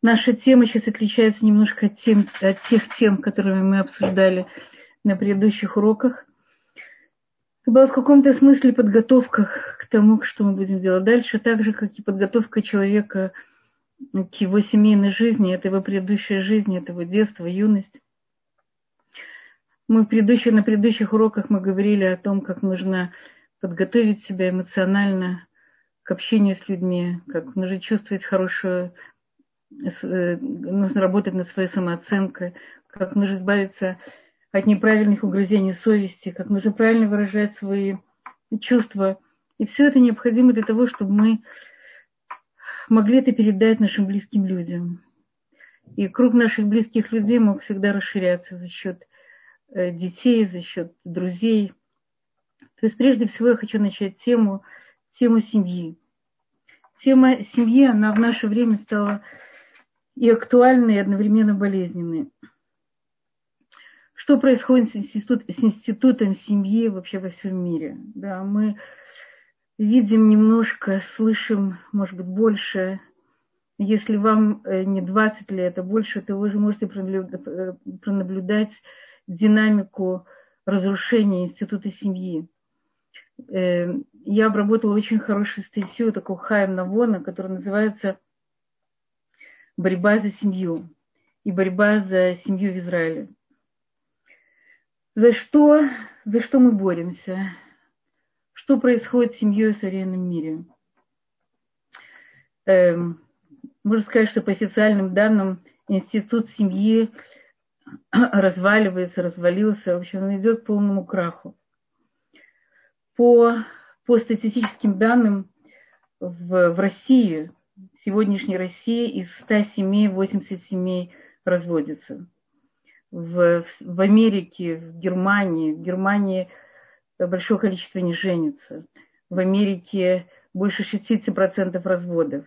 Наша тема сейчас отличается немножко от, тем, от тех тем, которые мы обсуждали на предыдущих уроках. Была в каком-то смысле подготовка к тому, что мы будем делать дальше, так же, как и подготовка человека к его семейной жизни, это его предыдущая жизнь, это его детство, юность. Мы в предыдущих, на предыдущих уроках мы говорили о том, как нужно подготовить себя эмоционально к общению с людьми, как нужно чувствовать хорошую, нужно работать над своей самооценкой, как нужно избавиться от неправильных угрызений совести, как нужно правильно выражать свои чувства. И все это необходимо для того, чтобы мы могли это передать нашим близким людям. И круг наших близких людей мог всегда расширяться за счет э, детей, за счет друзей. То есть прежде всего я хочу начать тему, тему семьи. Тема семьи, она в наше время стала и актуальной, и одновременно болезненной. Что происходит с, институт, с институтом семьи вообще во всем мире? Да, мы видим немножко, слышим, может быть, больше. Если вам э, не 20 лет, а больше, то вы же можете э, пронаблюдать динамику разрушения института семьи. Э, я обработала очень хорошую статью такого Хайм Навона, которая называется «Борьба за семью» и «Борьба за семью в Израиле». За что, за что мы боремся? Что происходит с семьей в современном мире? Эм, можно сказать, что по официальным данным институт семьи разваливается, развалился. В общем, он идет к полному краху. По, по статистическим данным в, в России, сегодняшней России, из 100 семей 80 семей разводятся. В, в Америке, в Германии, в Германии – большое количество не женится. В Америке больше 60% разводов.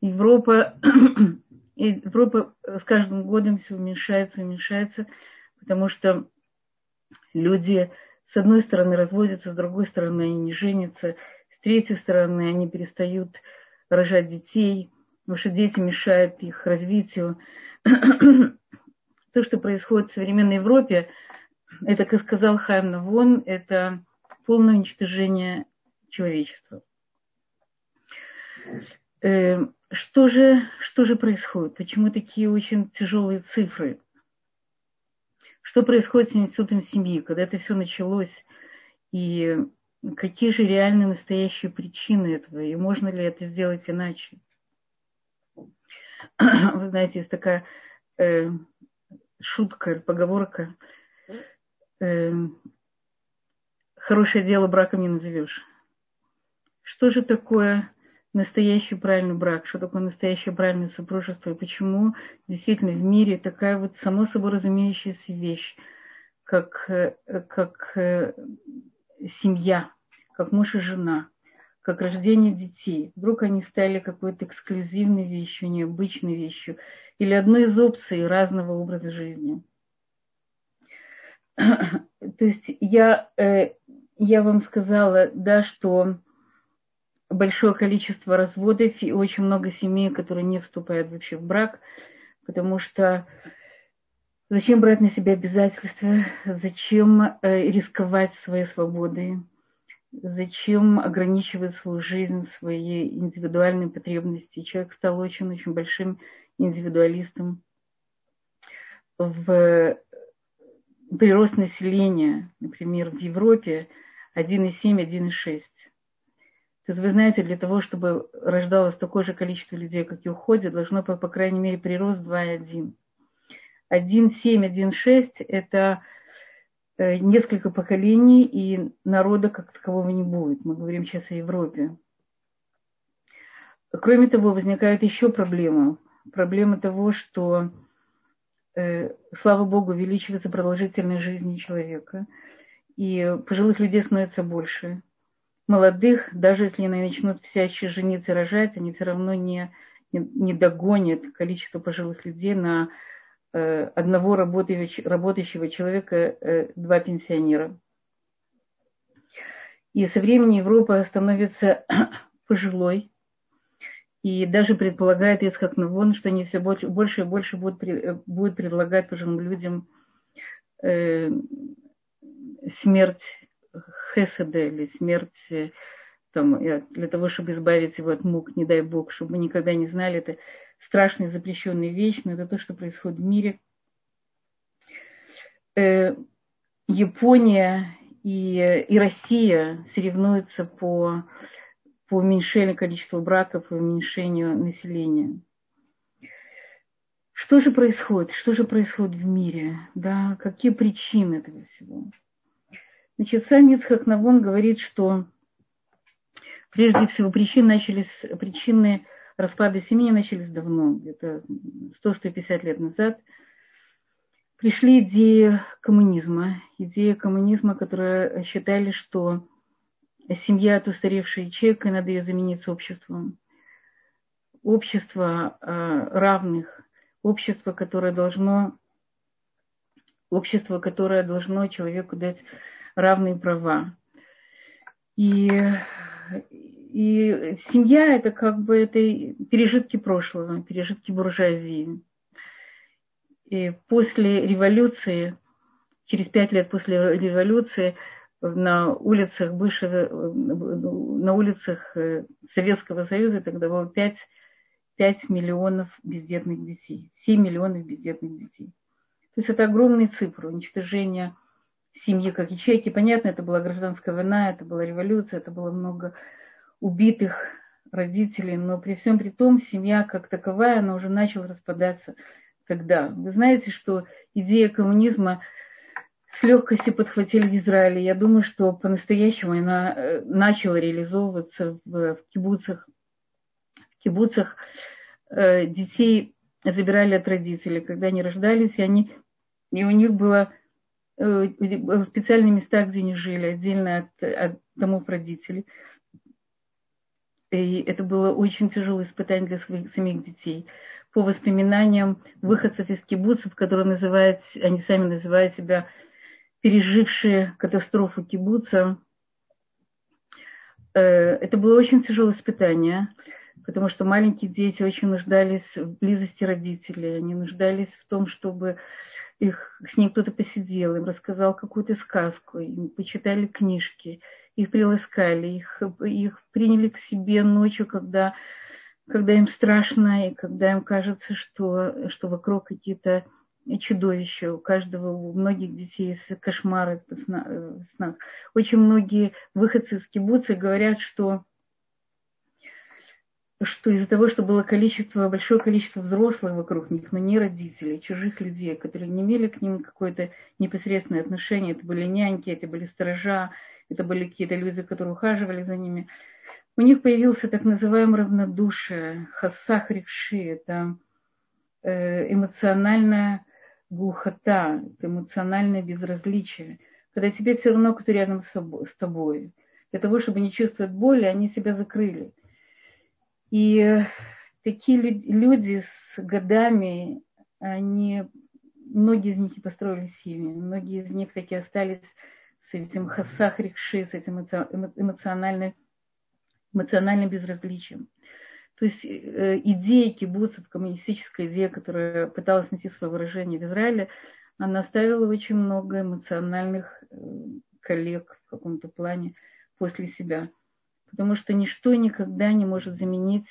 Европа, Европа с каждым годом все уменьшается, уменьшается, потому что люди с одной стороны разводятся, с другой стороны они не женятся, с третьей стороны они перестают рожать детей, потому что дети мешают их развитию. То, что происходит в современной Европе, это, как сказал Хайм Навон, это полное уничтожение человечества. Э, что же, что же происходит? Почему такие очень тяжелые цифры? Что происходит с институтом семьи, когда это все началось? И какие же реальные настоящие причины этого? И можно ли это сделать иначе? Вы знаете, есть такая э, шутка, поговорка – э, хорошее дело браком не назовешь. Что же такое настоящий правильный брак, что такое настоящее правильное супружество, и почему действительно в мире такая вот само собой разумеющаяся вещь, как, э, как э, семья, как муж и жена, как рождение детей. Вдруг они стали какой-то эксклюзивной вещью, необычной вещью, или одной из опций разного образа жизни – то есть я, э, я вам сказала, да, что большое количество разводов и очень много семей, которые не вступают вообще в брак, потому что зачем брать на себя обязательства, зачем э, рисковать своей свободой, зачем ограничивать свою жизнь, свои индивидуальные потребности. Человек стал очень-очень большим индивидуалистом в прирост населения, например, в Европе 1,7, 1,6. То есть вы знаете, для того, чтобы рождалось такое же количество людей, как и уходит, должно быть, по крайней мере, прирост 2,1. 1,7, 1,6 – это э, несколько поколений, и народа как такового не будет. Мы говорим сейчас о Европе. Кроме того, возникает еще проблема. Проблема того, что Э, слава Богу, увеличивается продолжительность жизни человека. И пожилых людей становится больше. Молодых, даже если они начнут всячески жениться и рожать, они все равно не, не, не догонят количество пожилых людей на одного работающего, человека, э, два пенсионера. И со временем Европа становится пожилой, И даже предполагает Исхак Навон, что они все больше, и больше будут, будут предлагать пожилым людям э, смерть Хеседа или смерть э, там, для того, чтобы избавить его от мук, не дай Бог, чтобы мы никогда не знали, это страшная запрещенная вещь, но это то, что происходит в мире. Э, Япония и, и Россия соревнуются по, по уменьшению количества браков и уменьшению населения. Что же происходит? Что же происходит в мире? Да, какие причины этого всего? Значит, сам Ицхак Навон говорит, что прежде всего причины начались, причины распада семьи начались давно, где-то 100-150 лет назад. Пришли идеи коммунизма, идея коммунизма, которая считали, что семья – это устаревшая ячейка, и надо ее заменить обществом. Общество э, равных, общество, которое должно, общество, которое должно человеку дать равные права. И, и семья это как бы это пережитки прошлого, пережитки буржуазии. И после революции, через пять лет после революции, на улицах бывшего, на улицах э, Советского Союза тогда было 5, 5 миллионов бездетных детей, 7 миллионов бездетных детей. То есть это огромные цифры уничтожения семьи как ячейки. Понятно, это была гражданская война, это была революция, это было много убитых родителей, но при всем при том семья как таковая, она уже начала распадаться тогда. Вы знаете, что идея коммунизма с легкостью подхватили в Израиле. Я думаю, что по-настоящему она э, начала реализовываться в, в кибуцах. В кибуцах э, детей забирали от родителей, когда они рождались, и, они, и у них было Э, специальные места, где они жили, отдельно от, от домов родителей. И это было очень тяжелое испытание для своих самих детей. По воспоминаниям выходцев из кибуцев, которые называют, они сами называют себя пережившие катастрофу кибуца, э, это было очень тяжелое испытание, потому что маленькие дети очень нуждались в близости родителей, они нуждались в том, чтобы их, с ним кто-то посидел, им рассказал какую-то сказку, им почитали книжки, их приласкали, их, их приняли к себе ночью, когда, когда им страшно, и когда им кажется, что, что вокруг какие-то чудовища. У каждого, у многих детей есть кошмары в снах. Очень многие выходцы из кибуца говорят, что что из-за того, что было количество, большое количество взрослых вокруг них, но не родителей, чужих людей, которые не имели к ним какое-то непосредственное отношение, это были няньки, это были сторожа, это были какие-то люди, которые ухаживали за ними, у них появился так называемый равнодушие, хасах ревши, это э, эмоциональная глухота, это эмоциональное безразличие, когда тебе все равно, кто рядом с тобой. Для того, чтобы не чувствовать боли, они себя закрыли – и такие люди с годами, они, многие из них и построили семьи, многие из них таки остались с этим хасах рикши, с этим эмоциональным, эмоциональным безразличием. То есть э, идея кибуцев, коммунистическая идея, которая пыталась найти свое выражение в Израиле, она оставила очень много эмоциональных э, коллег в каком-то плане после себя потому что ничто никогда не может заменить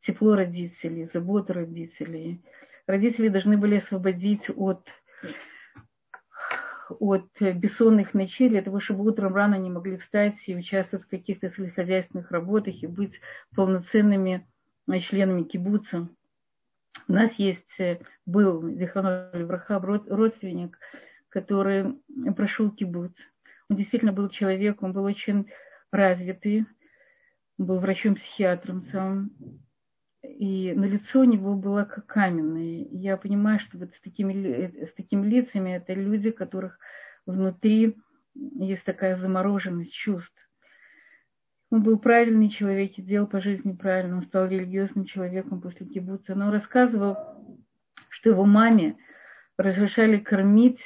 тепло родителей, заботу родителей. Родители должны были освободить от, от бессонных ночей для того, чтобы утром рано они могли встать и участвовать в каких-то сельскохозяйственных работах и быть полноценными членами кибуца. У нас есть, был Зиханов Враха, родственник, который прошел кибуц. Он действительно был человек, он был очень развитый, был врачом-психиатром сам, и на лицо у него было как каменное. Я понимаю, что вот с такими, с такими лицами это люди, которых внутри есть такая замороженность чувств. Он был правильный человек и делал по жизни правильно. Он стал религиозным человеком после кибуца. Но он рассказывал, что его маме разрешали кормить,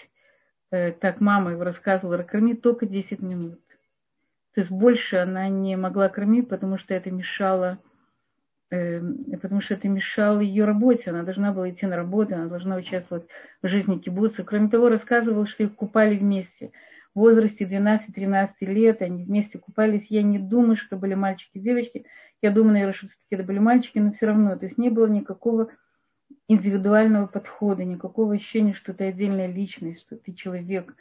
э, так мама его рассказывала, кормить только 10 минут. То есть больше она не могла кормить, потому что это мешало потому что это мешало ее работе. Она должна была идти на работу, она должна участвовать в жизни кибуца. Кроме того, рассказывал, что их купали вместе. В возрасте 12-13 лет они вместе купались. Я не думаю, что были мальчики и девочки. Я думаю, наверное, что все-таки это были мальчики, но все равно. То есть не было никакого индивидуального подхода, никакого ощущения, что ты отдельная личность, что ты человек.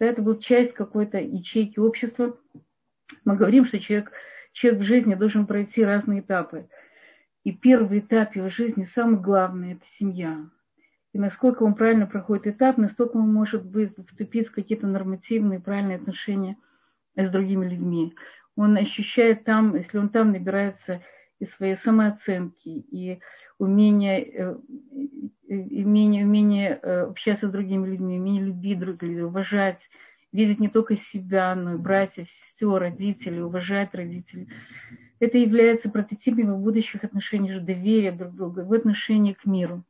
Да, это был часть какой-то ячейки общества. Мы говорим, что человек, человек в жизни должен пройти разные этапы. И первый этап его жизни, самый главный, это семья. И насколько он правильно проходит этап, настолько он может быть, вступить в какие-то нормативные, правильные отношения с другими людьми. Он ощущает там, если он там набирается и своей самооценки, и умение, э, умение, умение э, общаться с другими людьми, умение любить других людей, уважать, видеть не только себя, но и братьев, сестер, родителей, уважать родителей это является прототипами будущих отношениях доверия друг к другу, в отношении к миру.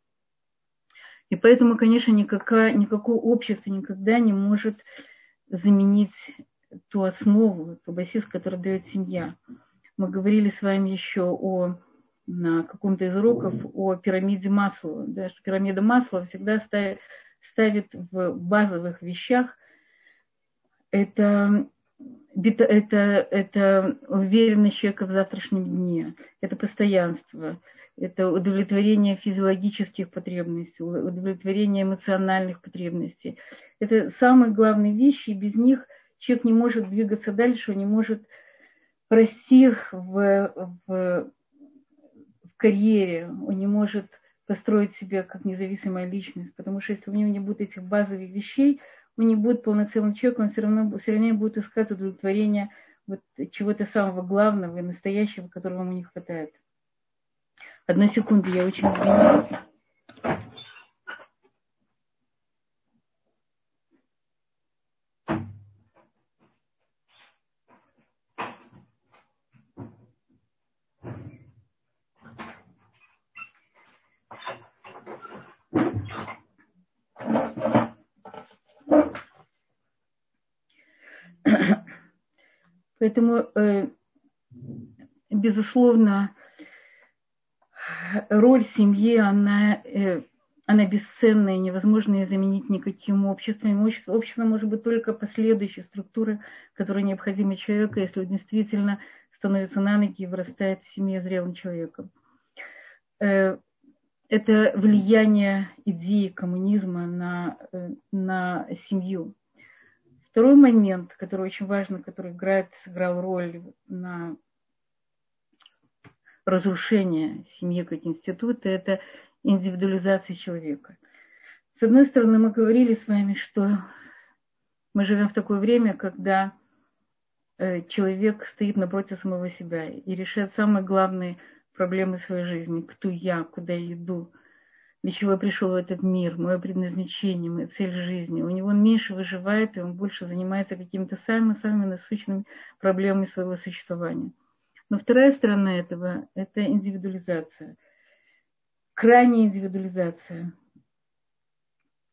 И поэтому, конечно, никакое, никакое общество никогда не может заменить ту основу, ту басис, которую дает семья. Мы говорили с вами еще о, на каком-то из уроков о пирамиде масла. Да, что пирамида масла всегда ставит, ставит в базовых вещах это это, это уверенность человека в завтрашнем дне, это постоянство, это удовлетворение физиологических потребностей, удовлетворение эмоциональных потребностей. Это самые главные вещи, и без них человек не может двигаться дальше, он не может расти в, в, в карьере, он не может построить себя как независимая личность, потому что если у него не будет этих базовых вещей – он не будет полноценным человеком, он все равно, все равно будет искать удовлетворение вот чего-то самого главного и настоящего, которого ему не хватает. Одну секунду, я очень извиняюсь. Поэтому, э, безусловно, роль семьи, она, э, она бесценная, невозможно ее заменить никаким обществом. Общество, общество может быть только последующей структурой, которая необходима человеку, если он действительно становится на ноги и вырастает в семье зрелым человеком. Э, это влияние идеи коммунизма на, на семью. Второй момент, который очень важный, который играет, сыграл роль на разрушение семьи как института, это индивидуализация человека. С одной стороны, мы говорили с вами, что мы живем в такое время, когда э, человек стоит напротив самого себя и решает самые главные проблемы своей жизни. Кто я, куда я иду, для чего я пришел в этот мир, мое предназначение, моя цель жизни. У него он меньше выживает, и он больше занимается какими-то самыми-самыми насущными проблемами своего существования. Но вторая сторона этого – это индивидуализация. Крайняя индивидуализация.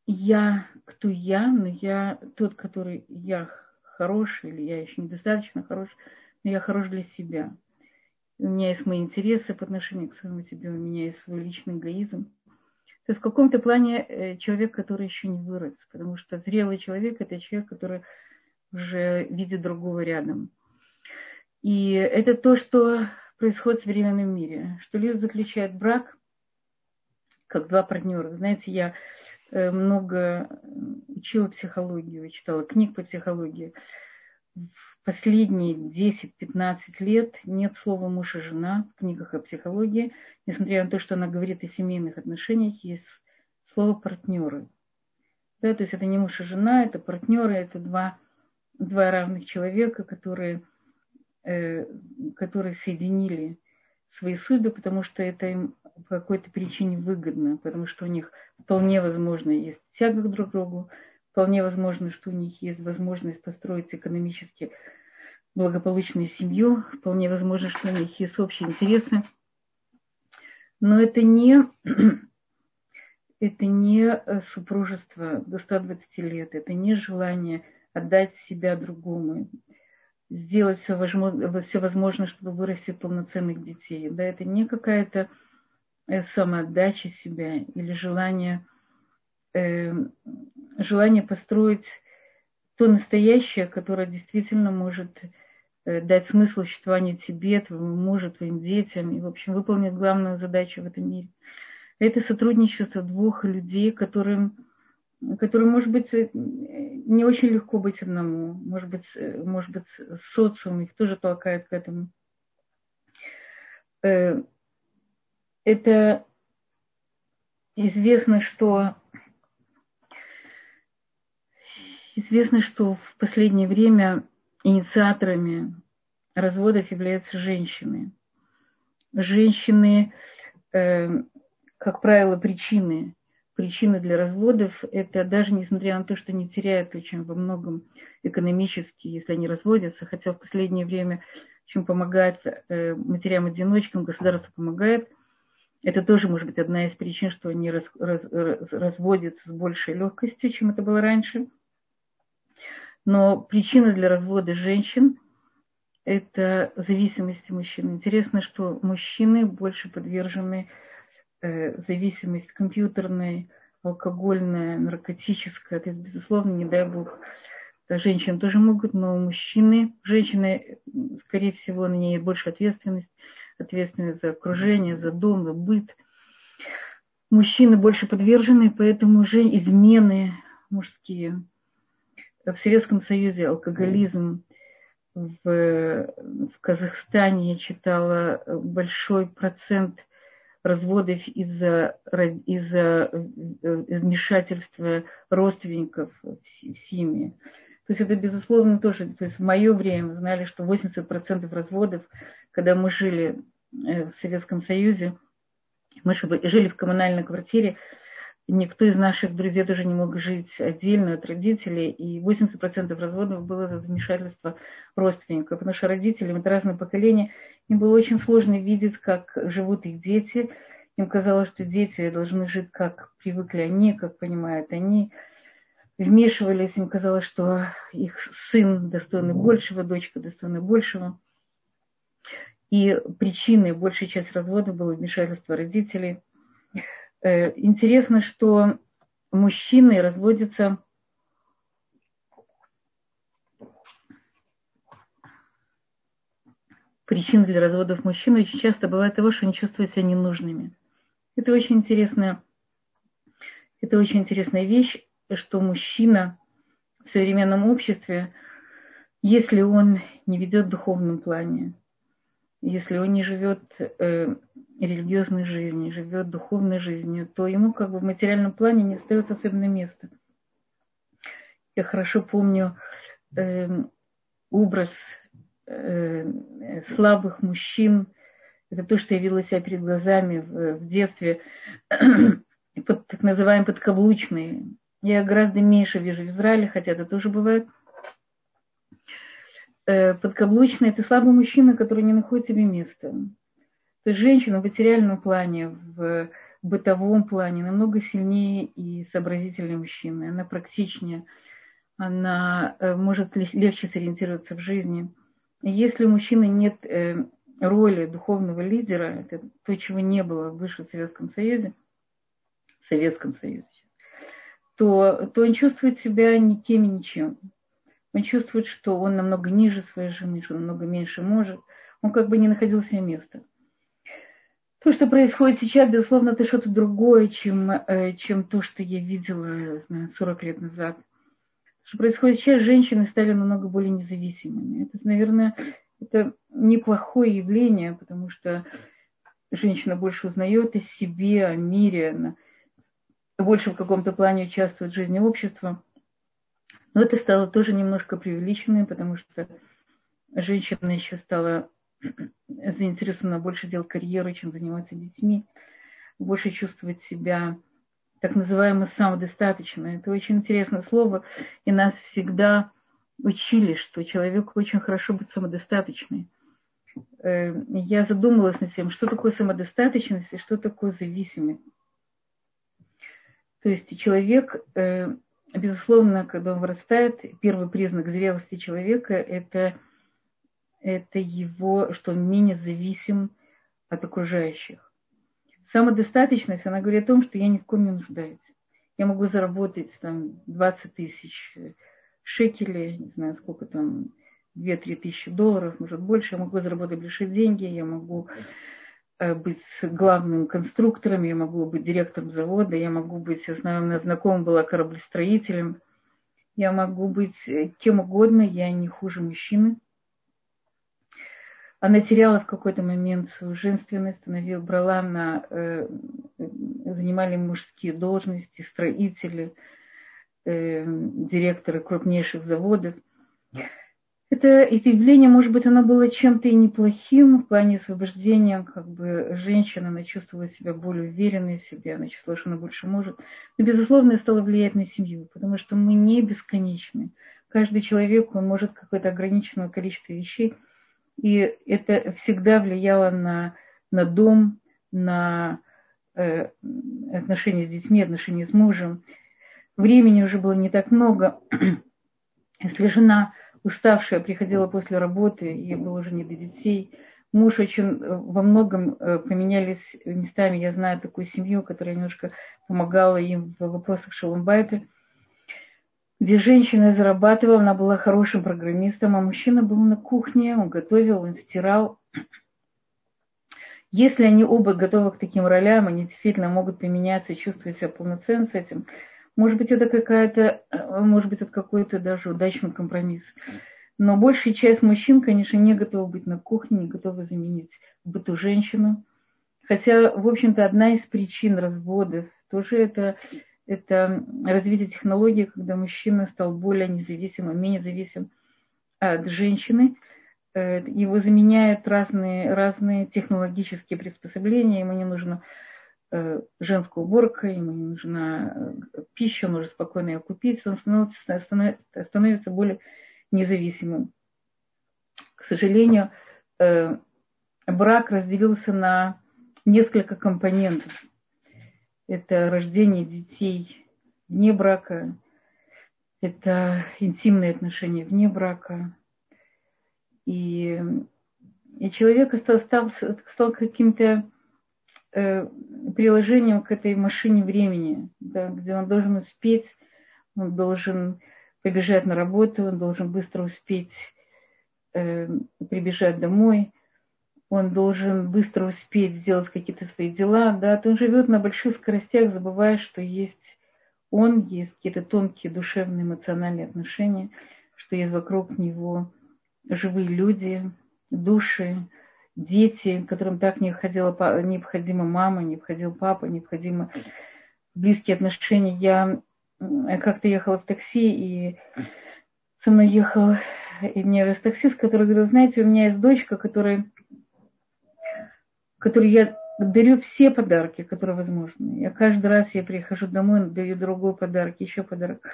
Я, кто я, но я тот, который я хороший, или я еще недостаточно хорош, но я хорош для себя. У меня есть мои интересы по отношению к своему себе, у меня есть свой личный эгоизм. То есть в каком-то плане э, человек, который еще не вырос, потому что зрелый человек – это человек, который уже видит другого рядом. И это то, что происходит в современном мире, что люди заключают брак как два партнера. Знаете, я э, много учила психологию, читала книг по психологии. Последние 10-15 лет нет слова муж и жена в книгах о психологии – несмотря на то, что она говорит о семейных отношениях, есть слово партнеры. Да, то есть это не муж и жена, это партнеры, это два, два равных человека, которые, э, которые соединили свои судьбы, потому что это им по какой-то причине выгодно, потому что у них вполне возможно есть тяга к друг другу, вполне возможно, что у них есть возможность построить экономически благополучную семью, вполне возможно, что у них есть общие интересы – но это не, это не э, супружество до 120 лет, это не желание отдать себя другому. сделать все возможное, все возможное, чтобы вырастить полноценных детей. Да, это не какая-то э, самоотдача себя или желание, э, желание построить то настоящее, которое действительно может э, дать смысл существования тебе, твоему мужу, твоим детям и, в общем, выполнить главную задачу в этом мире. Это сотрудничество двух людей, которым которым, может быть, э, не очень легко быть одному, может быть, э, может быть, социум их тоже толкает к этому. Э, это известно, что известно, что в последнее время инициаторами разводов являются женщины. Женщины, как правило, причины причины для разводов, это даже несмотря на то, что они теряют очень во многом экономически, если они разводятся, хотя в последнее время чем помогает э, матерям-одиночкам, государство помогает. Это тоже может быть одна из причин, что они раз, раз, разводятся с большей легкостью, чем это было раньше. Но причина для развода женщин – это зависимость мужчин. Интересно, что мужчины больше подвержены Э, зависимость компьютерная, алкогольная, наркотическая, это, безусловно, не дай бог, женщины тоже могут, но мужчины, женщины, скорее всего, на ней больше ответственность, ответственность за окружение, за дом, за быт. Мужчины больше подвержены, поэтому уже измены мужские. В Советском Союзе алкоголизм, в, в Казахстане я читала большой процент – разводов из-за из э, вмешательства родственников в семьи. То есть это, безусловно, тоже, то есть в мое время знали, что 80% разводов, когда мы жили э, в Советском Союзе, мы жили в коммунальной квартире, никто из наших друзей тоже не мог жить отдельно от родителей, и 80% разводов было за вмешательство родственников, потому что родители, это разные поколения, им было очень сложно видеть, как живут их дети. Им казалось, что дети должны жить, как привыкли они, как понимают они. Вмешивались, им казалось, что их сын достойный большего, дочка достойна большего. И причиной большей части развода было вмешательство родителей. Э, интересно, что мужчины разводятся причин для разводов мужчин очень часто бывает того, что они чувствуют себя ненужными. Это очень интересная, это очень интересная вещь, что мужчина в современном обществе, если он не ведет в духовном плане, если он не живет э, религиозной жизнью, живет духовной жизнью, то ему как бы в материальном плане не остается особенно места. Я хорошо помню э, образ Э, слабых мужчин. Это то, что явило себя перед глазами в, в детстве, под, так называемые подкаблучные. Я гораздо меньше вижу в Израиле, хотя это тоже бывает. Э, подкаблучные – это слабый мужчина, который не находит себе места. То есть женщина в материальном плане, в бытовом плане намного сильнее и сообразительнее мужчины. Она практичнее, она э, может легче сориентироваться в жизни – если у мужчины нет э, роли духовного лидера, это то, чего не было в бывшем Советском Союзе, в Советском Союзе, то, то он чувствует себя никем и ничем. Он чувствует, что он намного ниже своей жены, что он намного меньше может. Он как бы не находил себе места. То, что происходит сейчас, безусловно, это что-то другое, чем, э, чем то, что я видела знаю, 40 лет назад – что происходит сейчас, женщины стали намного более независимыми. Это, наверное, это неплохое явление, потому что женщина больше узнает о себе, о мире, она больше в каком-то плане участвует в жизни общества. Но это стало тоже немножко преувеличенным, потому что женщина еще стала заинтересована больше делать карьеру, чем заниматься детьми, больше чувствовать себя так называемое самодостаточное. Это очень интересное слово, и нас всегда учили, что человеку очень хорошо быть самодостаточным. Э, я задумалась над тем, что такое самодостаточность и что такое зависимость. То есть человек, э, безусловно, когда он вырастает, первый признак зрелости человека – это это его, что он менее зависим от окружающих. Самодостаточность, она говорит о том, что я ни в ком не нуждаюсь. Я могу заработать там 20 тысяч шекелей, не знаю, сколько там, 2-3 тысячи долларов, может больше. Я могу заработать большие деньги, я могу э, быть главным конструктором, я могу быть директором завода, я могу быть, я знаю, у меня знакомым была кораблестроителем, я могу быть э, кем угодно, я не хуже мужчины. Она теряла в какой-то момент свою женственность, становилась, брала на, э, занимали мужские должности, строители, э, директоры крупнейших заводов. Это, это явление, может быть, оно было чем-то и неплохим в плане освобождения, как бы женщина, она чувствовала себя более уверенной в себе, она чувствовала, что она больше может. Но, безусловно, это стало влиять на семью, потому что мы не бесконечны. Каждый человек, он может какое-то ограниченное количество вещей, и это всегда влияло на, на дом, на э, отношения с детьми, отношения с мужем. Времени уже было не так много. Если жена уставшая приходила после работы, ей было уже не до детей. Муж очень э, во многом э, поменялись местами. Я знаю такую семью, которая немножко помогала им в вопросах шаломбайта, где женщина зарабатывала, она была хорошим программистом, а мужчина был на кухне, он готовил, он стирал. Если они оба готовы к таким ролям, они действительно могут поменяться чувствовать себя полноценно с этим – может быть, это какая-то, может быть, это какой-то даже удачный компромисс. Но большая часть мужчин, конечно, не готовы быть на кухне, не готовы заменить в быту женщину. Хотя, в общем-то, одна из причин разводов тоже это, это развитие технологий, когда мужчина стал более независимым, менее зависим от женщины. Э, его заменяют разные, разные технологические приспособления, ему не нужно Э, женская уборка, ему не нужна э, пища, он может спокойно ее купить, он становится, становится более независимым. К сожалению, брак разделился на несколько компонентов. Это рождение детей вне брака, это интимные отношения вне брака. И, и человек стал, стал, стал каким-то э, приложением к этой машине времени, да, где он должен успеть, он должен побежать на работу, он должен быстро успеть э, прибежать домой, он должен быстро успеть сделать какие-то свои дела, да, то он живет на больших скоростях, забывая, что есть он, есть какие-то тонкие душевные, эмоциональные отношения, что есть вокруг него живые люди, души, дети, которым так необходима, необходима мама, необходим папа, необходимы близкие отношения. Я как-то ехала в такси, и со мной ехал и мне таксист, который говорил, знаете, у меня есть дочка, которая, которой я дарю все подарки, которые возможны. Я каждый раз я прихожу домой, даю другой подарок, еще подарок.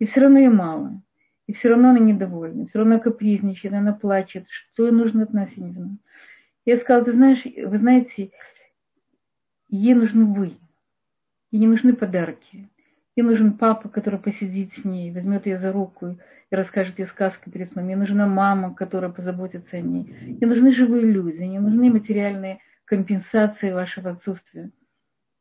И все равно ей мало. И все равно она недовольна, все равно капризничает, она плачет. Что ей нужно от нас, я не знаю. Я сказала, ты знаешь, вы знаете, ей нужны вы. Ей не нужны подарки. Ей нужен папа, который посидит с ней, возьмет ее за руку и расскажет ей сказку перед сном. Ей нужна мама, которая позаботится о ней. Ей нужны живые люди, не нужны материальные компенсации вашего отсутствия.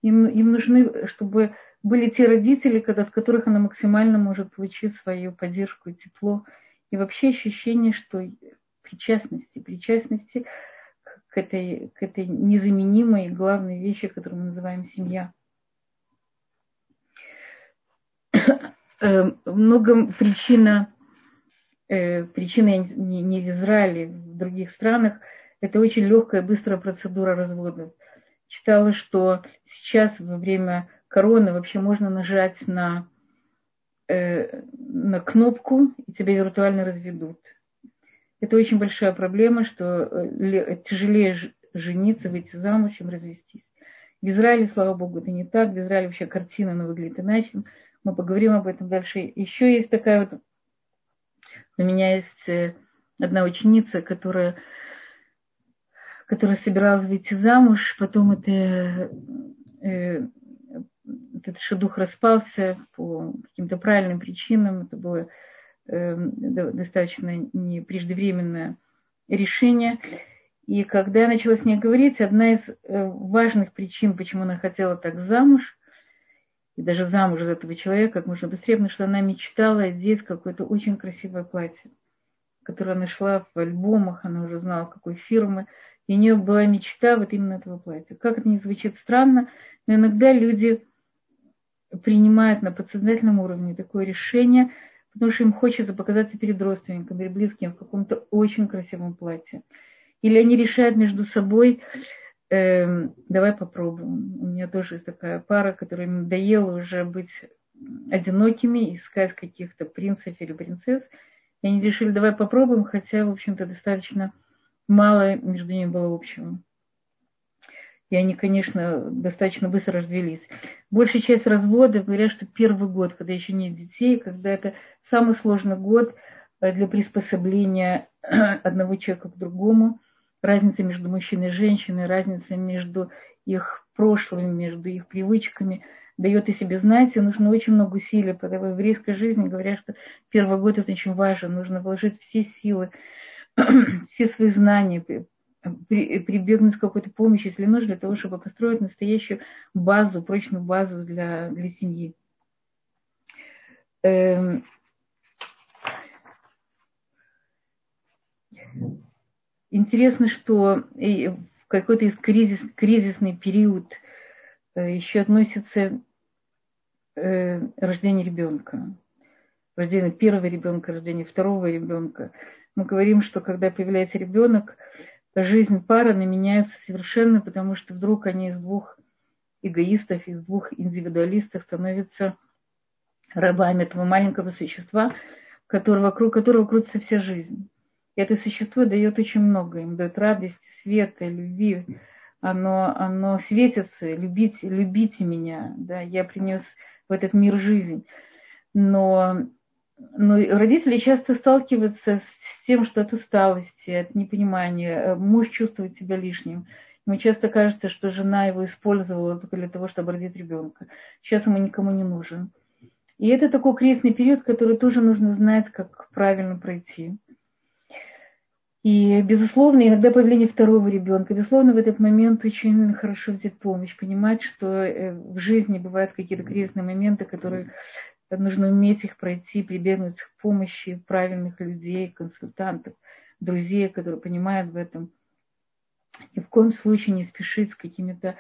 Им, им нужны, чтобы были те родители, от которых она максимально может получить свою поддержку и тепло. И вообще ощущение, что причастности, причастности к этой, к этой незаменимой главной вещи, которую мы называем семья. Э, многом причина, э, причина не, не в Израиле, в других странах, это очень легкая, быстрая процедура развода. Читала, что сейчас во время короны вообще можно нажать на, э, на кнопку, и тебя виртуально разведут. Это очень большая проблема, что э, тяжелее жениться, выйти замуж, чем развестись. В Израиле, слава богу, это не так. В Израиле вообще картина она выглядит иначе. Мы поговорим об этом дальше. Еще есть такая вот... У меня есть э, одна ученица, которая, которая собиралась выйти замуж, потом это, э, этот шедух распался по каким-то правильным причинам. Это было Эм, достаточно не преждевременная решение. И когда я начала с ней говорить, одна из э, важных причин, почему она хотела так замуж, и даже замуж за этого человека как можно быстрее, потому что она мечтала одеть какое-то очень красивое платье, которое она шла в альбомах, она уже знала, какой фирмы, и у нее была мечта вот именно этого платья. Как это не звучит странно, но иногда люди принимают на подсознательном уровне такое решение, потому что им хочется показаться перед родственниками, перед близким в каком-то очень красивом платье. Или они решают между собой, э, давай попробуем. У меня тоже есть такая пара, которая надоела уже быть одинокими, искать каких-то принцев или принцесс. И они решили, давай попробуем, хотя, в общем-то, достаточно мало между ними было общего. И они, конечно, достаточно быстро развелись. Большая часть разводов говорят, что первый год, когда еще нет детей, когда это самый сложный год э, для приспособления одного человека к другому, разница между мужчиной и женщиной, разница между их прошлым, между их привычками дает о себе знать, и нужно очень много усилий. Потому в еврейской жизни говорят, что первый год это очень важно, нужно вложить все силы, все свои знания, прибегнуть к какой-то помощи, если нужно, для того, чтобы построить настоящую базу, прочную базу для, для семьи. Эм... Интересно, что в какой-то из кризис, кризисный период э, еще относится э, рождение ребенка. Рождение первого ребенка, рождение второго ребенка. Мы говорим, что когда появляется ребенок, жизнь пары она меняется совершенно, потому что вдруг они из двух эгоистов, из двух индивидуалистов становятся рабами этого маленького существа, который, вокруг которого крутится вся жизнь. И это существо дает очень много, им дает радость, света, любви. Оно, оно светится, любите, любите меня, да, я принес в этот мир жизнь. Но но родители часто сталкиваются с тем, что от усталости, от непонимания, э, муж чувствует себя лишним. Ему часто кажется, что жена его использовала только для того, чтобы родить ребенка. Сейчас ему никому не нужен. И это такой кризисный период, который тоже нужно знать, как правильно пройти. И, безусловно, иногда появление второго ребенка. Безусловно, в этот момент очень хорошо взять помощь, понимать, что э, в жизни бывают какие-то кризисные моменты, которые нужно уметь их пройти, прибегнуть к помощи правильных людей, консультантов, друзей, которые понимают в этом. Ни в коем случае не спешить с какими-то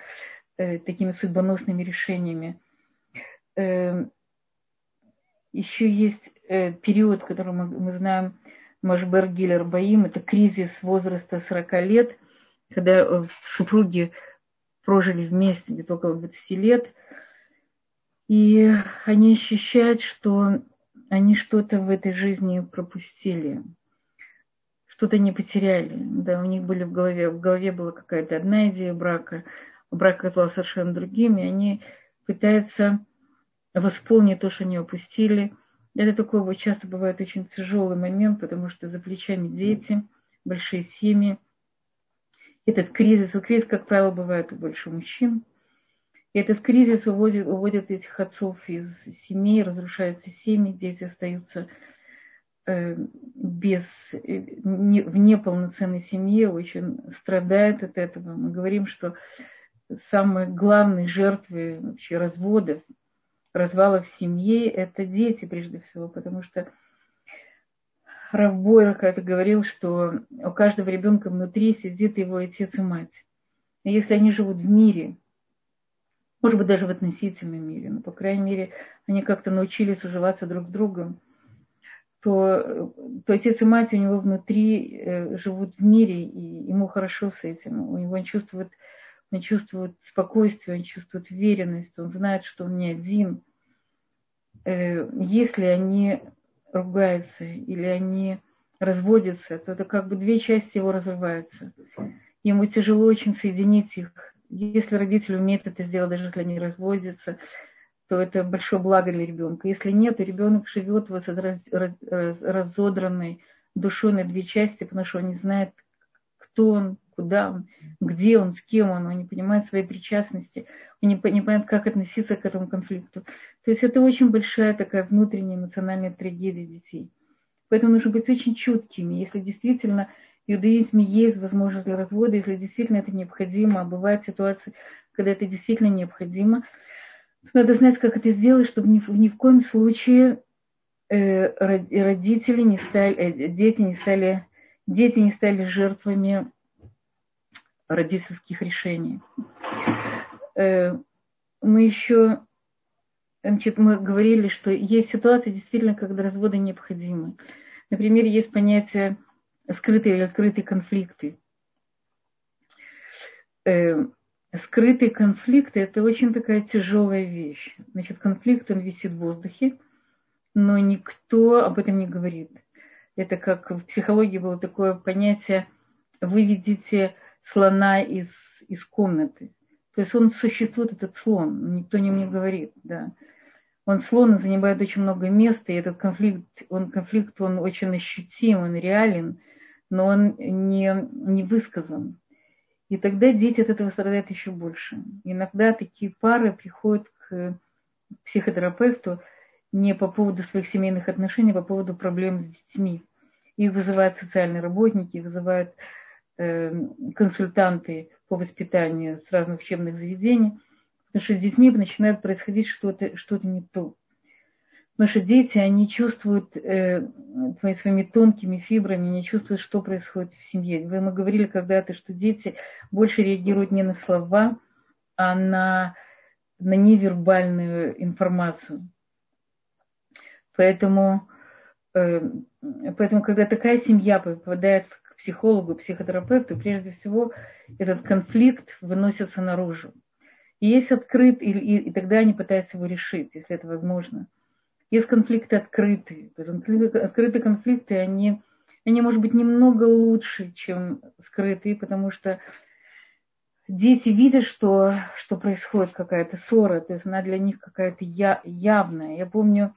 э, такими судьбоносными решениями. Э, еще есть э, период, который мы, мы знаем, Машбер Гиллер Баим, это кризис возраста 40 лет, когда э, супруги прожили вместе где-то около 20 лет – и они ощущают, что они что-то в этой жизни пропустили, что-то не потеряли. Да, у них были в голове, в голове была какая-то одна идея брака, брак оказался совершенно другим, и они пытаются восполнить то, что они упустили. Это такой вот часто бывает очень тяжелый момент, потому что за плечами дети, большие семьи. Этот кризис, кризис, как правило, бывает у больше мужчин – и этот кризис уводит, уводит этих отцов из семей, разрушаются семьи, дети остаются э, без, э, не, в неполноценной семье, очень страдают от этого. Мы говорим, что самые главные жертвы вообще разводов, развалов в семье – это дети прежде всего, потому что Раф Бойер когда говорил, что у каждого ребенка внутри сидит его отец и мать. И если они живут в мире – может быть, даже в относительном мире, но, по крайней мере, они как-то научились уживаться друг с другом, то, то отец и мать у него внутри э, живут в мире, и ему хорошо с этим. У него он чувствует, он чувствует спокойствие, он чувствует уверенность, он знает, что он не один. Э, если они ругаются или они разводятся, то это как бы две части его разрываются. Ему тяжело очень соединить их если родители умеют это сделать, даже если они разводятся, то это большое благо для ребенка. Если нет, то ребенок живет вот раз, раз, раз, разодранной душой на две части, потому что он не знает, кто он, куда он, где он, с кем он, он не понимает своей причастности, он не, не понимает, как относиться к этому конфликту. То есть это очень большая такая внутренняя эмоциональная трагедия детей. Поэтому нужно быть очень чуткими. Если действительно иудаизме есть возможность для развода, если действительно это необходимо, а бывают ситуации, когда это действительно необходимо. Надо знать, как это сделать, чтобы ни, ни в коем случае э, родители не стали, э, дети не стали, дети не стали жертвами родительских решений. Э, мы еще значит, мы говорили, что есть ситуации действительно, когда разводы необходимы. Например, есть понятие скрытые или открытые конфликты. Э, скрытые конфликты – это очень такая тяжелая вещь. Значит, конфликт, он висит в воздухе, но никто об этом не говорит. Это как в психологии было такое понятие «выведите слона из, из комнаты». То есть он существует, этот слон, никто не говорит. Да. Он слон занимает очень много места, и этот конфликт, он, конфликт, он очень ощутим, он реален, но он не, не высказан. И тогда дети от этого страдают еще больше. Иногда такие пары приходят к психотерапевту не по поводу своих семейных отношений, а по поводу проблем с детьми. Их вызывают социальные работники, их вызывают э, консультанты по воспитанию с разных учебных заведений, потому что с детьми начинает происходить что-то что не то. Что дети, они чувствуют э, своими тонкими фибрами, не чувствуют, что происходит в семье. Вы, мы говорили когда-то, что дети больше реагируют не на слова, а на, на невербальную информацию. Поэтому, э, поэтому, когда такая семья попадает к психологу, психотерапевту, прежде всего этот конфликт выносится наружу. И есть открыт, и, и, и тогда они пытаются его решить, если это возможно. Есть конфликты открытые. Открытые конфликты, они, они, может быть, немного лучше, чем скрытые, потому что дети видят, что, что происходит какая-то ссора, то есть она для них какая-то я, явная. Я помню,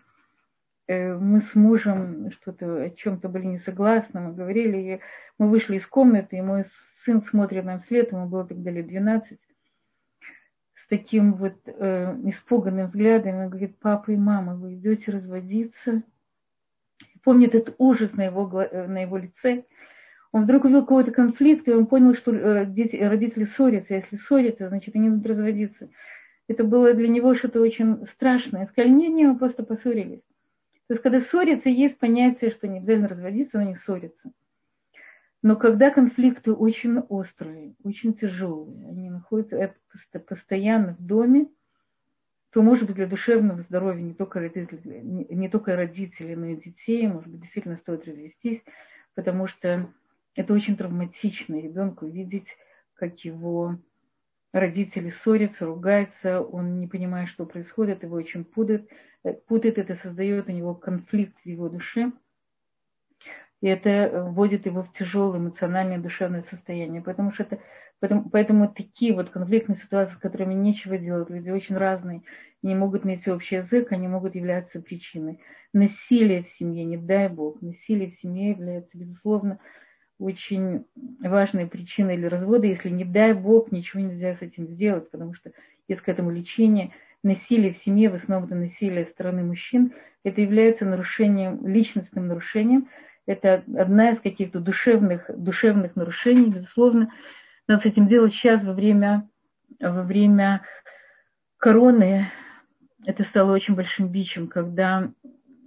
э, мы с мужем что-то о чем-то были не согласны, мы говорили, и мы вышли из комнаты, и мой сын смотрит нам вслед, ему было тогда лет 12, таким вот э, испуганным взглядом и говорит, папа и мама, вы идете разводиться. Помнит этот ужас на его, э, на его лице. Он вдруг увидел какой-то конфликт, и он понял, что э, дети, родители ссорятся. Если ссорятся, значит, они будут разводиться. Это было для него что-то очень страшное. Сказали, нет, нет, мы просто поссорились. То есть, когда ссорятся, есть понятие, что не обязательно разводиться, но не ссорятся. Но когда конфликты очень острые, очень тяжелые, они находятся постоянно в доме, то, может быть, для душевного здоровья не только родителей, не только родителей, но и детей, может быть, действительно стоит развестись, потому что это очень травматично ребенку видеть, как его родители ссорятся, ругаются, он не понимает, что происходит, его очень путает, путает это создает у него конфликт в его душе – и это вводит его в тяжелое эмоциональное душевное состояние. Потому что это, поэтому, поэтому такие вот конфликтные ситуации, с которыми нечего делать, люди очень разные, не могут найти общий язык, они могут являться причиной. Насилие в семье, не дай бог, насилие в семье является, безусловно, очень важной причиной для развода, если не дай бог ничего нельзя с этим сделать, потому что есть к этому лечение. Насилие в семье, в основном это насилие со стороны мужчин, это является нарушением, личностным нарушением, это одна из каких-то душевных, душевных нарушений, безусловно. Надо с этим делать сейчас во время, во время короны. Это стало очень большим бичем, когда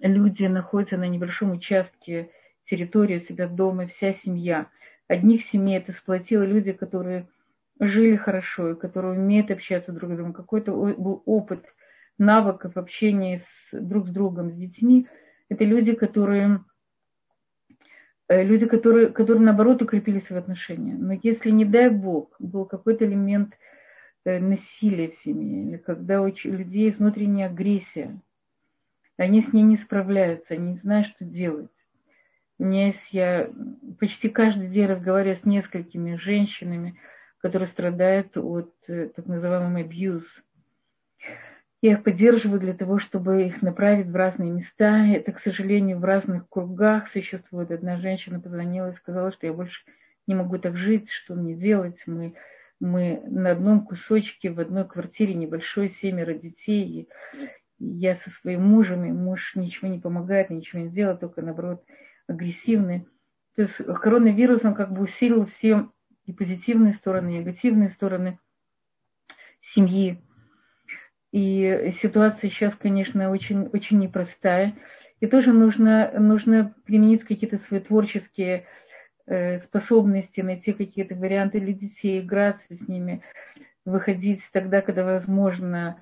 люди находятся на небольшом участке территории у себя дома, вся семья. Одних семей это сплотило люди, которые жили хорошо, и которые умеют общаться друг с другом, какой-то был опыт навыков общения с, друг с другом, с детьми. Это люди, которые люди, которые, которые наоборот укрепили свои отношения. Но если, не дай Бог, был какой-то элемент э, насилия в семье, или когда у людей есть внутренняя агрессия, они с ней не справляются, они не знают, что делать. У меня есть, я почти каждый день разговариваю с несколькими женщинами, которые страдают от э, так называемого abuse, я их поддерживаю для того, чтобы их направить в разные места. Это, к сожалению, в разных кругах существует. Одна женщина позвонила и сказала, что я больше не могу так жить, что мне делать. Мы, мы на одном кусочке, в одной квартире небольшой, семеро детей. Я со своим мужем, и муж ничего не помогает, ничего не делает, только наоборот агрессивный. То есть коронавирус, он как бы усилил все и позитивные стороны, и негативные стороны семьи. И ситуация сейчас, конечно, очень, очень непростая. И тоже нужно, нужно применить какие-то свои творческие э, способности, найти какие-то варианты для детей, играться с ними, выходить тогда, когда возможно.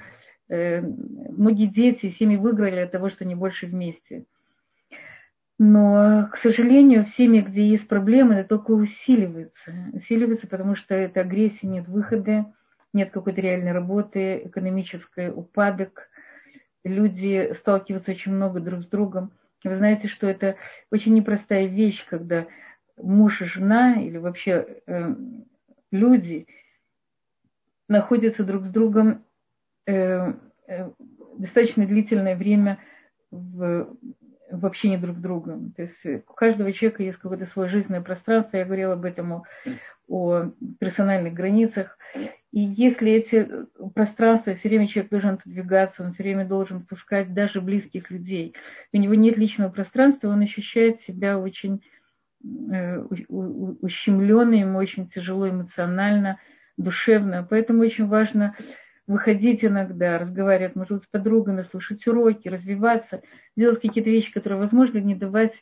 Э, многие дети, семьи выиграли от того, что они больше вместе. Но, к сожалению, в семье, где есть проблемы, это только усиливается. Усиливается, потому что это агрессия, нет выхода, нет какой-то реальной работы, экономический упадок. Люди сталкиваются очень много друг с другом. Вы знаете, что это очень непростая вещь, когда муж и жена или вообще э, люди находятся друг с другом э, э, достаточно длительное время в в общении друг с другом. То есть у каждого человека есть какое-то свое жизненное пространство. Я говорила об этом, о, о персональных границах. И если эти пространства, все время человек должен отодвигаться, он все время должен пускать даже близких людей. У него нет личного пространства, он ощущает себя очень э, ущемленным, ему очень тяжело эмоционально, душевно. Поэтому очень важно выходить иногда, разговаривать, может быть, с подругами, слушать уроки, развиваться, делать какие-то вещи, которые возможно, не давать,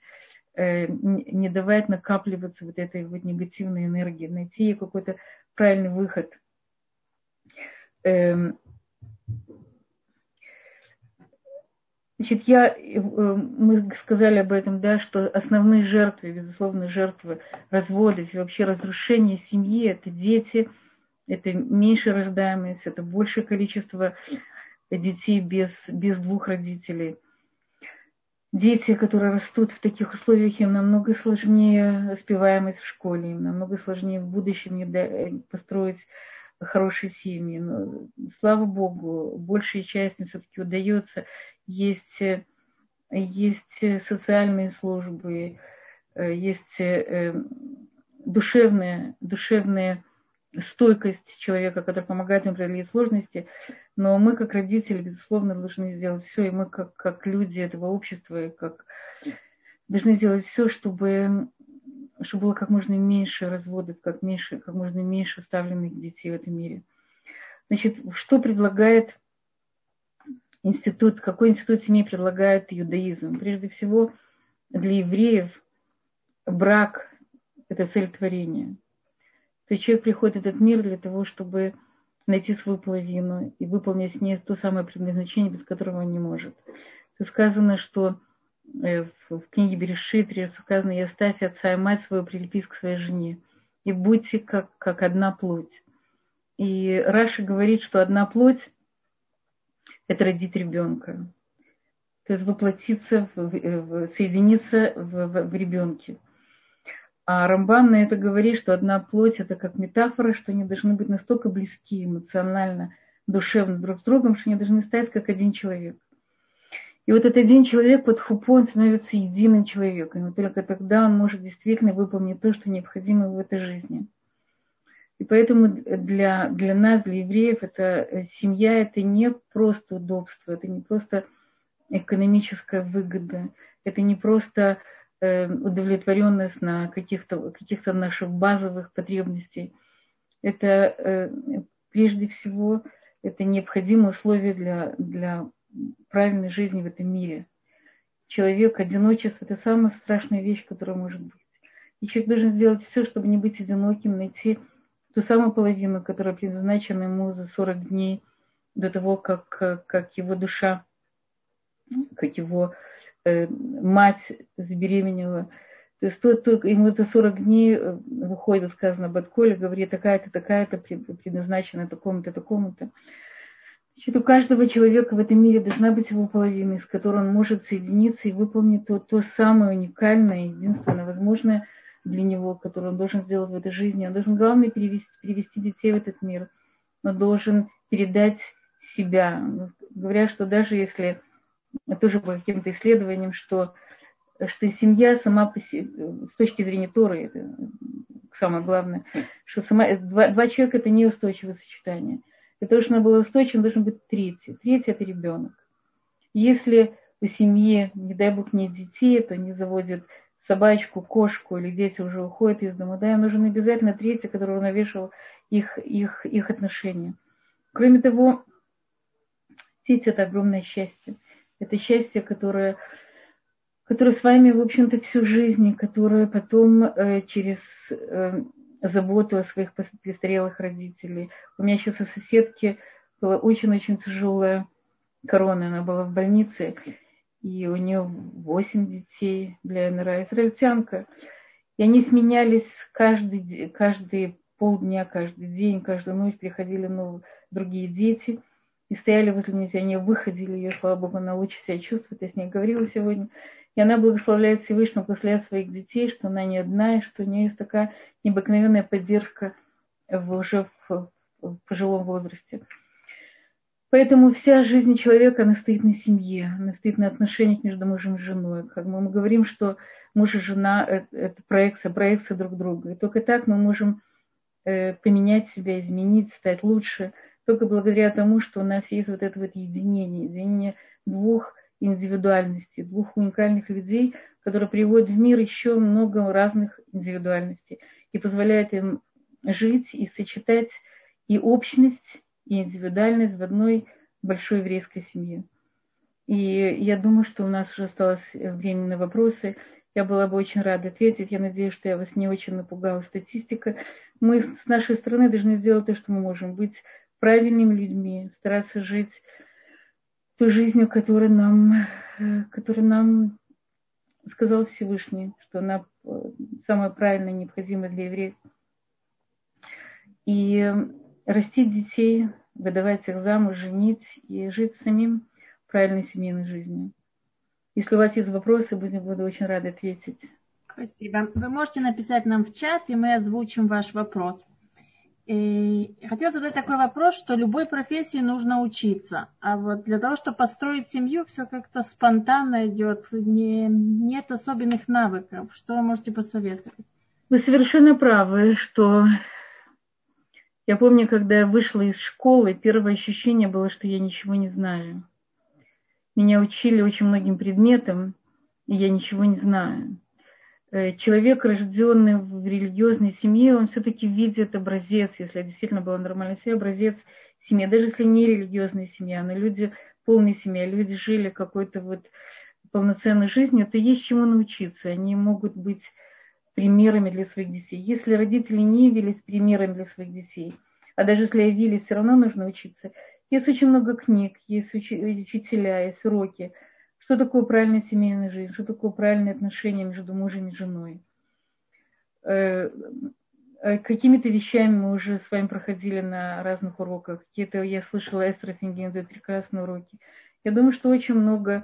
не давать накапливаться вот этой вот негативной энергии, найти ей какой-то правильный выход. Эм, значит, я, э, мы сказали об этом, да, что основные жертвы, безусловно, жертвы разводов и вообще разрушения семьи – это дети – это меньше рождаемость, это большее количество детей без, без двух родителей. Дети, которые растут в таких условиях, им намного сложнее успеваемость в школе, им намного сложнее в будущем построить хорошие семьи. Но, слава Богу, большая часть все-таки удается. Есть, есть социальные службы, есть э, душевные, душевные стойкость человека, который помогает им преодолеть сложности. Но мы, как родители, безусловно, должны сделать все, и мы, как, как люди этого общества, и как должны сделать все, чтобы, чтобы было как можно меньше разводов, как, меньше, как можно меньше оставленных детей в этом мире. Значит, что предлагает институт, какой институт семьи предлагает иудаизм? Прежде всего, для евреев брак – это цель творения – то человек приходит в этот мир для того, чтобы найти свою половину и выполнить с ней то самое предназначение, без которого он не может. То сказано, что э, в книге Берешит сказано, и оставь отца и мать свою, прилепись к своей жене, и будьте как, как одна плоть. И Раша говорит, что одна плоть – это родить ребенка. То есть воплотиться, соединиться в, в, в ребенке. А Рамбан на это говорит, что одна плоть – это как метафора, что они должны быть настолько близки эмоционально, душевно друг с другом, что они должны стать как один человек. И вот этот один человек под хупой, он становится единым человеком. И только тогда он может действительно выполнить то, что необходимо в этой жизни. И поэтому для, для нас, для евреев, это э, семья – это не просто удобство, это не просто экономическая выгода, это не просто удовлетворенность на каких-то каких наших базовых потребностей. Это э, прежде всего это необходимое условие для, для правильной жизни в этом мире. Человек, одиночество – это самая страшная вещь, которая может быть. И человек должен сделать все, чтобы не быть одиноким, найти ту самую половину, которая предназначена ему за 40 дней до того, как, как его душа, как его Э, мать забеременела. То есть то, то, ему за 40 дней э, выходит, сказано, Батколя, говорит, такая-то, такая-то, предназначена такому-то, такому-то. Значит, у каждого человека в этом мире должна быть его половина, с которой он может соединиться и выполнить то, то самое уникальное, единственное возможное для него, которое он должен сделать в этой жизни. Он должен, главное, перевести, перевести детей в этот мир. Он должен передать себя. Говорят, что даже если тоже по каким-то исследованиям, что, что семья сама по себе, с точки зрения Торы, это самое главное, что сама, два, два человека это неустойчивое сочетание. Для того, чтобы оно было устойчивым, должен быть третий. Третий это ребенок. Если у семьи, не дай бог, нет детей, то они заводят собачку, кошку, или дети уже уходят из дома, да, им нужен обязательно третий, который уравновешивал их, их, их отношения. Кроме того, дети – это огромное счастье. Это счастье, которое, которое с вами, в общем-то, всю жизнь, которое потом э, через э, заботу о своих престарелых родителей. У меня сейчас у соседки была очень-очень тяжелая корона, она была в больнице, и у нее восемь детей для МРА, израильтянка. И они сменялись каждый, каждый полдня, каждый день, каждую ночь приходили новые, другие дети и стояли возле нее, они выходили ее, слава Богу, она лучше себя чувствует, я с ней говорила сегодня. И она благословляет Всевышнего, благословляет своих детей, что она не одна, и что у нее есть такая необыкновенная поддержка в, уже в, в пожилом возрасте. Поэтому вся жизнь человека, она стоит на семье, она стоит на отношениях между мужем и женой. Как мы, мы говорим, что муж и жена – это проекция, проекция друг друга. И только так мы можем э, поменять себя, изменить, стать лучше, только благодаря тому, что у нас есть вот это вот единение, единение двух индивидуальностей, двух уникальных людей, которые приводят в мир еще много разных индивидуальностей и позволяют им жить и сочетать и общность, и индивидуальность в одной большой еврейской семье. И я думаю, что у нас уже осталось время на вопросы. Я была бы очень рада ответить. Я надеюсь, что я вас не очень напугала статистика. Мы с нашей стороны должны сделать то, что мы можем. Быть правильными людьми, стараться жить той жизнью, которую нам, которую нам сказал Всевышний, что она самая правильная, необходимая для евреев. И растить детей, выдавать их замуж, женить и жить самим правильной семейной жизнью. Если у вас есть вопросы, будем, буду очень рада ответить. Спасибо. Вы можете написать нам в чат, и мы озвучим ваш вопрос. И хотела задать такой вопрос, что любой профессии нужно учиться. А вот для того, чтобы построить семью, все как-то спонтанно идет, не, нет особенных навыков. Что вы можете посоветовать? Вы совершенно правы, что я помню, когда я вышла из школы, первое ощущение было, что я ничего не знаю. Меня учили очень многим предметам, и я ничего не знаю. Э, человек, рожденный в религиозной семье, он все-таки видит образец, если действительно была нормальная семья, образец семьи, даже если не религиозная семья, но люди, полная семья, люди жили какой-то вот полноценной жизнью, то есть чему научиться. Они могут быть примерами для своих детей. Если родители не явились примерами для своих детей, а даже если явились, все равно нужно учиться. Есть очень много книг, есть учителя, есть уроки. Что такое правильная семейная жизнь, что такое правильные отношения между мужем и женой. Э, э, какими-то вещами мы уже с вами проходили на разных уроках. Какие-то я слышала, Эстер Финген дает прекрасные уроки. Я думаю, что очень много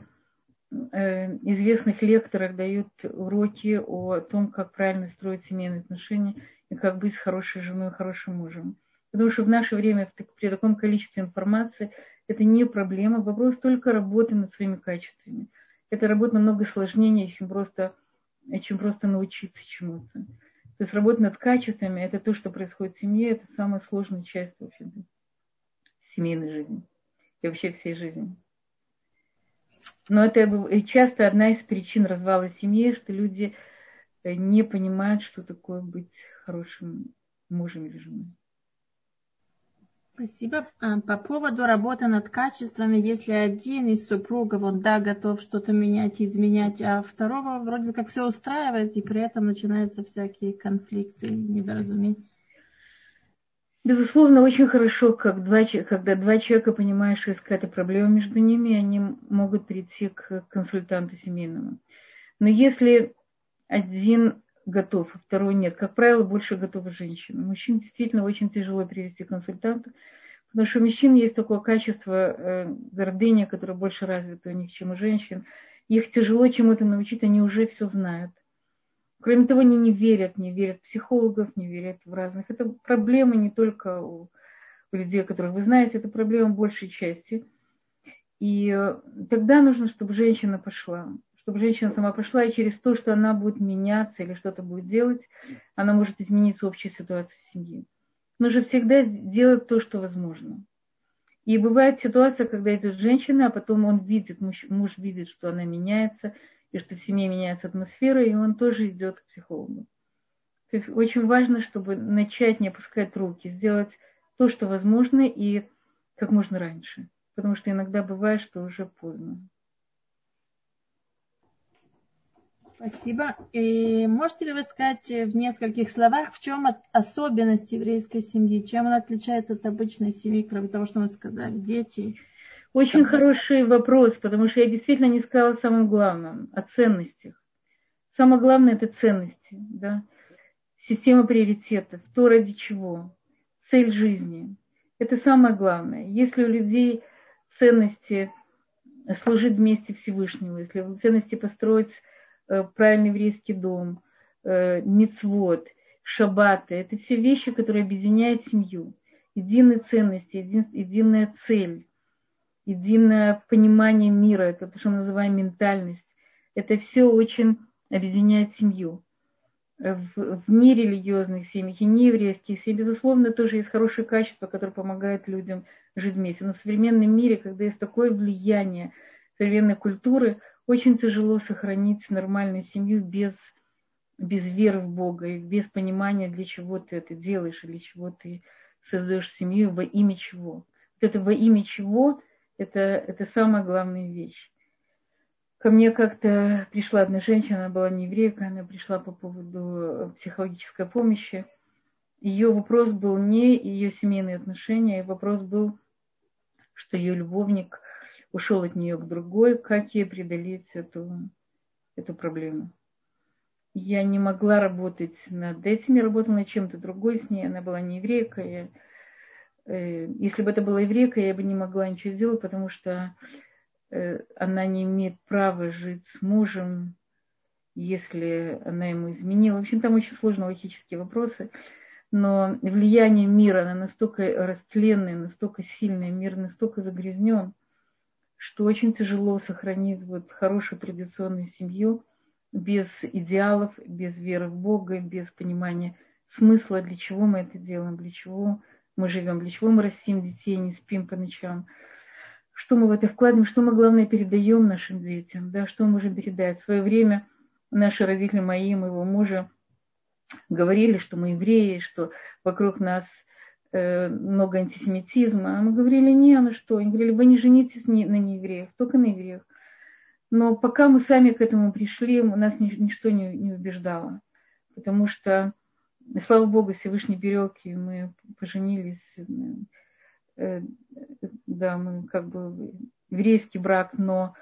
Э, известных лекторов дают уроки о том, как правильно строить семейные отношения и как быть хорошей женой, хорошим мужем. Потому что в наше время при таком количестве информации это не проблема, вопрос только работы над своими качествами. Это работа намного сложнее, чем просто, чем просто научиться чему-то. То есть работа над качествами – это то, что происходит в семье, это самая сложная часть вообще семейной жизни и вообще всей жизни. Но это часто одна из причин развала семьи, что люди э, не понимают, что такое быть хорошим мужем или женой. Спасибо. А, по поводу работы над качествами, если один из супругов, он да, готов что-то менять изменять, а второго вроде бы как все устраивает, и при этом начинаются всякие конфликты, недоразумения. Безусловно, очень хорошо, как два, когда два человека понимают, что какая-то проблема между ними, они могут прийти к консультанту семейному. Но если один готов, а второй нет, как правило, больше готова женщина. Мужчин действительно очень тяжело привести к консультанту, потому что у мужчин есть такое качество э, гордыня, которое больше развито у них, чем у женщин. Их тяжело чему-то научить, они уже все знают. Кроме того, они не верят, не верят психологов, не верят в разных. Это проблема не только у, у людей, которых вы знаете, это проблема большей части. И э, тогда нужно, чтобы женщина пошла, чтобы женщина сама пошла, и через то, что она будет меняться или что-то будет делать, она может измениться общая ситуация в семье. Нужно всегда делать то, что возможно. И бывает ситуация, когда идет женщина, а потом он видит, муж, муж видит, что она меняется, и что в семье меняется атмосфера, и он тоже идет к психологу. То есть очень важно, чтобы начать не опускать руки, сделать то, что возможно, и как можно раньше. Потому что иногда бывает, что уже поздно. Спасибо. И можете ли вы сказать в нескольких словах, в чем особенность еврейской семьи? Чем она отличается от обычной семьи, кроме того, что мы сказали? Дети? Очень хороший вопрос, потому что я действительно не сказала самым главным, о ценностях. Самое главное – это ценности. Да? Система приоритетов, то ради чего, цель жизни. Это самое главное. Если у людей ценности служить вместе Всевышнему, если ценности построить правильный еврейский дом, э, мицвод, шаббаты. Это все вещи, которые объединяют семью. Единые ценности, един, единая цель, единое понимание мира, это то, что мы называем ментальность. Это все очень объединяет семью. В, в нерелигиозных семьях и нееврейских семьях, безусловно, тоже есть хорошие качества, которые помогают людям жить вместе. Но в современном мире, когда есть такое влияние современной культуры, очень тяжело сохранить нормальную семью без, без веры в Бога и без понимания, для чего ты это делаешь и для чего ты создаешь семью, во имя чего. Вот это во имя чего, это, это самая главная вещь. Ко мне как-то пришла одна женщина, она была не еврейка, она пришла по поводу психологической помощи. Ее вопрос был не ее семейные отношения, ее вопрос был, что ее любовник – ушел от нее к другой, как ей преодолеть эту, эту проблему. Я не могла работать над этим, я работала над чем-то другой с ней, она была не еврейка. Я, э, если бы это была еврейка, я бы не могла ничего сделать, потому что э, она не имеет права жить с мужем, если она ему изменила. В общем, там очень сложные логические вопросы. Но влияние мира, оно настолько растленное, настолько сильное, мир настолько загрязнен, что очень тяжело сохранить вот хорошую традиционную семью без идеалов, без веры в Бога, без понимания смысла, для чего мы это делаем, для чего мы живем, для чего мы растим детей, не спим по ночам, что мы в это вкладываем, что мы, главное, передаем нашим детям, да, что мы можем передать. В свое время наши родители, мои, моего мужа, говорили, что мы евреи, что вокруг нас – много антисемитизма. А мы говорили, не, ну что, они говорили, вы не женитесь на неевреях, только на евреях. Но пока мы сами к этому пришли, у нас ничто не, убеждало. Потому что, слава Богу, Всевышний берег, и мы поженились. Э, да, мы как бы еврейский брак, но,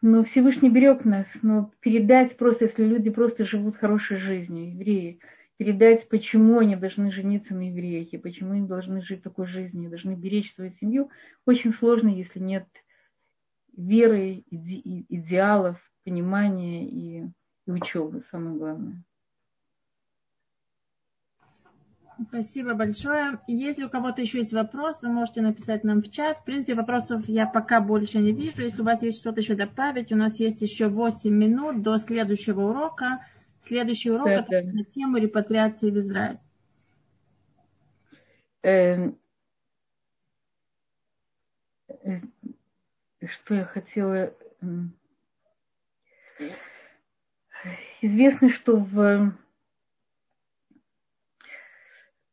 но Всевышний берег нас. Но передать просто, если люди просто живут хорошей жизнью, евреи – передать, почему они должны жениться на еврейке, почему они должны жить такой жизнью, должны беречь свою семью, очень сложно, если нет веры, иде, идеалов, понимания и, и учебы, самое главное. Спасибо большое. Если у кого-то еще есть вопрос, вы можете написать нам в чат. В принципе, вопросов я пока больше не вижу. Если у вас есть что-то еще добавить, у нас есть еще 8 минут до следующего урока. Следующий урок да, это да. на тему репатриации в Израиль. Эм, э, что я хотела... Известно, что в,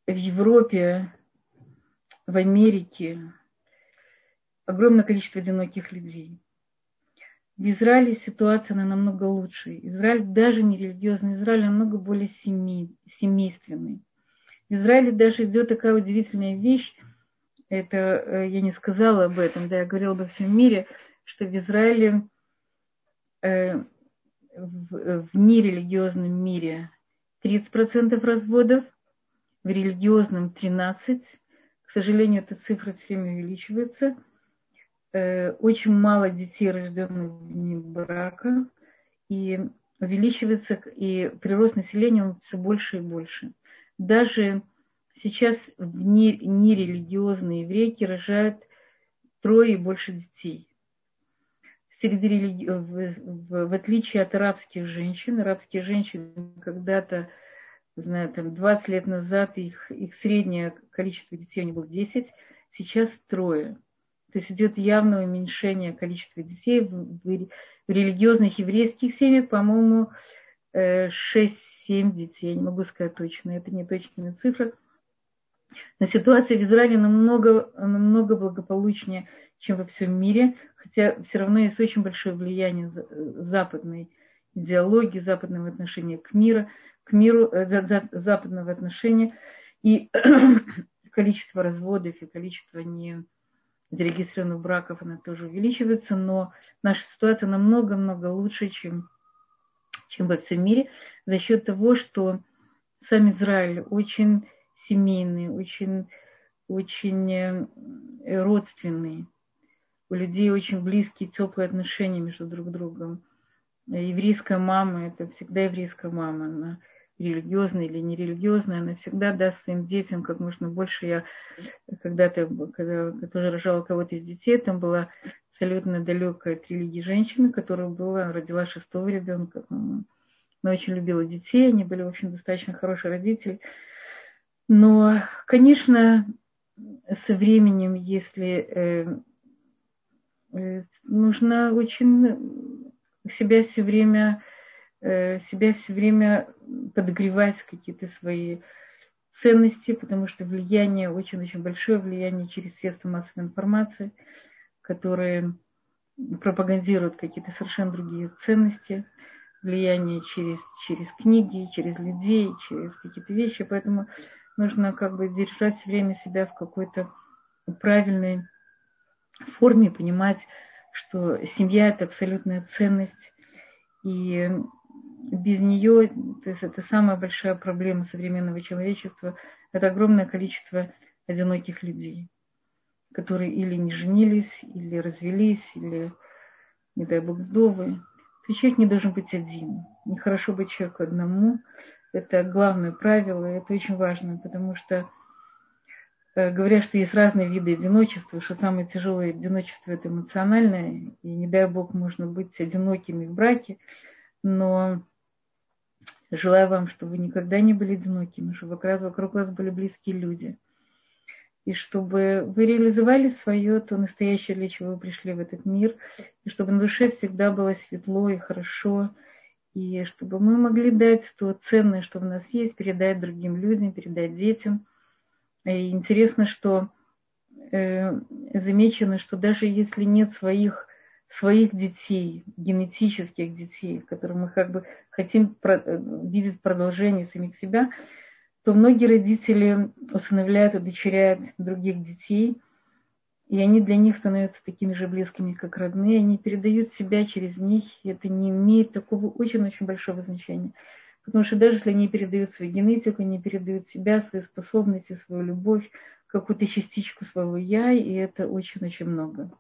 в Европе, в Америке огромное количество одиноких людей. В Израиле ситуация она намного лучше. Израиль даже не религиозный, Израиль намного более семей, семейственный. В Израиле даже идет такая удивительная вещь, это э, я не сказала об этом, да, я говорила обо всем мире, что в Израиле э, в, в нерелигиозном мире 30% разводов, в религиозном 13%. К сожалению, эта цифра все время увеличивается – Э, очень мало детей, рожденных вне брака, и увеличивается, и прирост населения он все больше и больше. Даже сейчас в нерелигиозные еврейки рожают трое и больше детей. Среди религи... в, в, в отличие от арабских женщин, арабские женщины когда-то, знаю, там 20 лет назад их, их среднее количество детей у них было 10, сейчас трое. То есть идет явное уменьшение количества детей в, религиозных еврейских семьях, по-моему, 6-7 детей, не могу сказать точно, это не точная цифра. Но ситуация в Израиле намного, намного благополучнее, чем во всем мире, хотя все равно есть очень большое влияние западной идеологии, западного отношения к миру, к миру э, западного отношения и количество разводов и количество не зарегистрированных браков, она тоже увеличивается, но наша ситуация намного-много лучше, чем, чем во всем мире, за счет того, что сам Израиль очень семейный, очень, очень э, родственный. У людей очень близкие, теплые отношения между друг другом. Еврейская мама – это всегда еврейская мама. Она религиозная или нерелигиозная, она всегда даст своим детям как можно больше. Я когда-то, когда, когда рожала кого-то из детей, там была абсолютно далекая от религии женщина, которая была, родила шестого ребенка. Она очень любила детей, они были, в общем, достаточно хорошие родители. Но, конечно, со временем, если э, э, нужно очень себя все время себя все время подогревать какие-то свои ценности, потому что влияние, очень-очень большое влияние через средства массовой информации, которые пропагандируют какие-то совершенно другие ценности, влияние через, через книги, через людей, через какие-то вещи. Поэтому нужно как бы держать все время себя в какой-то правильной форме, понимать, что семья – это абсолютная ценность, и без нее, то есть это самая большая проблема современного человечества, это огромное количество одиноких людей, которые или не женились, или развелись, или, не дай бог, вдовы. То человек не должен быть один. Нехорошо быть человеку одному – это главное правило, и это очень важно, потому что э, говорят, что есть разные виды одиночества, что самое тяжелое одиночество это эмоциональное, и не дай бог можно быть одинокими в браке, но желаю вам, чтобы вы никогда не были одинокими, чтобы вокруг вас были близкие люди, и чтобы вы реализовали свое, то настоящее, для чего вы пришли в этот мир, и чтобы на душе всегда было светло и хорошо, и чтобы мы могли дать то ценное, что в нас есть, передать другим людям, передать детям. И интересно, что э, замечено, что даже если нет своих, своих детей, генетических детей, которые мы как бы хотим э, видеть продолжение самих себя, то многие родители усыновляют, удочеряют других детей – и они для них становятся такими же близкими, как родные, они передают себя через них, и это не имеет такого очень-очень большого значения. Потому что даже если они передают свою генетику, они передают себя, свои способности, свою любовь, какую-то частичку своего я, и это очень-очень много.